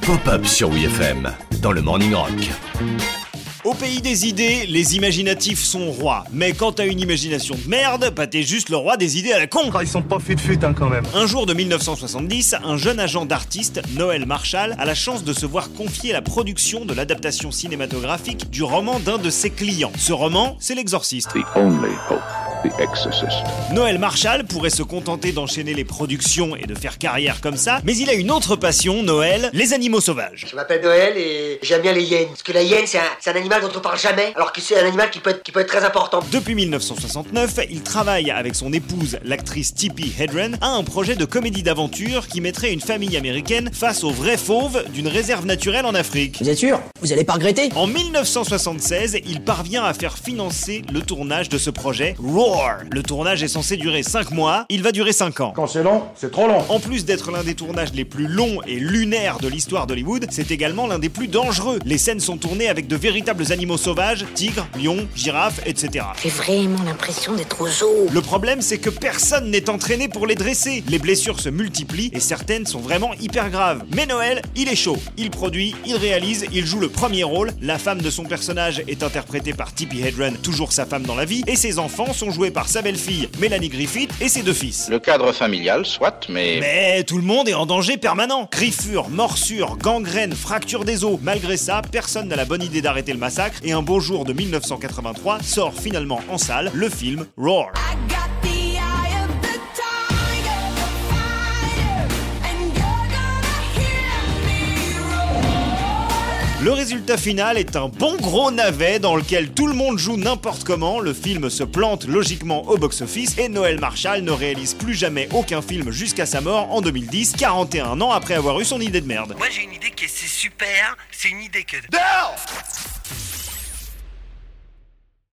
Pop-up sur WFM dans le Morning Rock. Au pays des idées, les imaginatifs sont rois. Mais quand t'as une imagination de merde, bah t'es juste le roi des idées à la con. Ah, ils sont pas fut-fut hein, quand même. Un jour de 1970, un jeune agent d'artiste, Noël Marshall, a la chance de se voir confier la production de l'adaptation cinématographique du roman d'un de ses clients. Ce roman, c'est L'Exorciste. The only hope, The Exorcist. Noël Marshall pourrait se contenter d'enchaîner les productions et de faire carrière comme ça, mais il a une autre passion, Noël, les animaux sauvages. Je m'appelle Noël et j'aime bien les hyènes. Parce que la hyène, c'est un, animal dont on parle jamais, alors que c'est un animal qui peut être, qui peut être très important. Depuis 1969, il travaille avec son épouse, l'actrice Tippi Hedren, à un projet de comédie d'aventure qui mettrait une famille américaine face aux vrais fauves d'une réserve naturelle en Afrique. Vous êtes sûr? Vous allez pas regretter? En 1976, il parvient à faire financer le tournage de ce projet Le tournage est censé durer 5 mois, il va durer 5 ans. Quand c'est long, c'est trop long. En plus d'être l'un des tournages les plus longs et lunaires de l'histoire d'Hollywood, c'est également l'un des plus dangereux. Les scènes sont tournées avec de véritables animaux sauvages, tigres, lions, girafes, etc. J'ai vraiment l'impression d'être au zoo. Le problème, c'est que personne n'est entraîné pour les dresser. Les blessures se multiplient et certaines sont vraiment hyper graves. Mais Noël, il est chaud. Il produit, il réalise, il joue le premier rôle. La femme de son personnage est interprétée par Tippi Hedren, toujours sa femme dans la vie, et ses enfants sont joués par sa belle-fille, Mélanie Griffith, et ses deux fils. Le cadre familial, soit, mais... Mais tout le monde est en danger permanent. Griffures, morsures, gangrènes, fractures des os. Malgré ça, personne n'a la bonne idée d'arrêter le massacre et un beau jour de 1983 sort finalement en salle le film Roar. Le résultat final est un bon gros navet dans lequel tout le monde joue n'importe comment, le film se plante logiquement au box-office et Noël Marshall ne réalise plus jamais aucun film jusqu'à sa mort en 2010, 41 ans après avoir eu son idée de merde. Moi j'ai une idée qui est c'est super, c'est une idée que...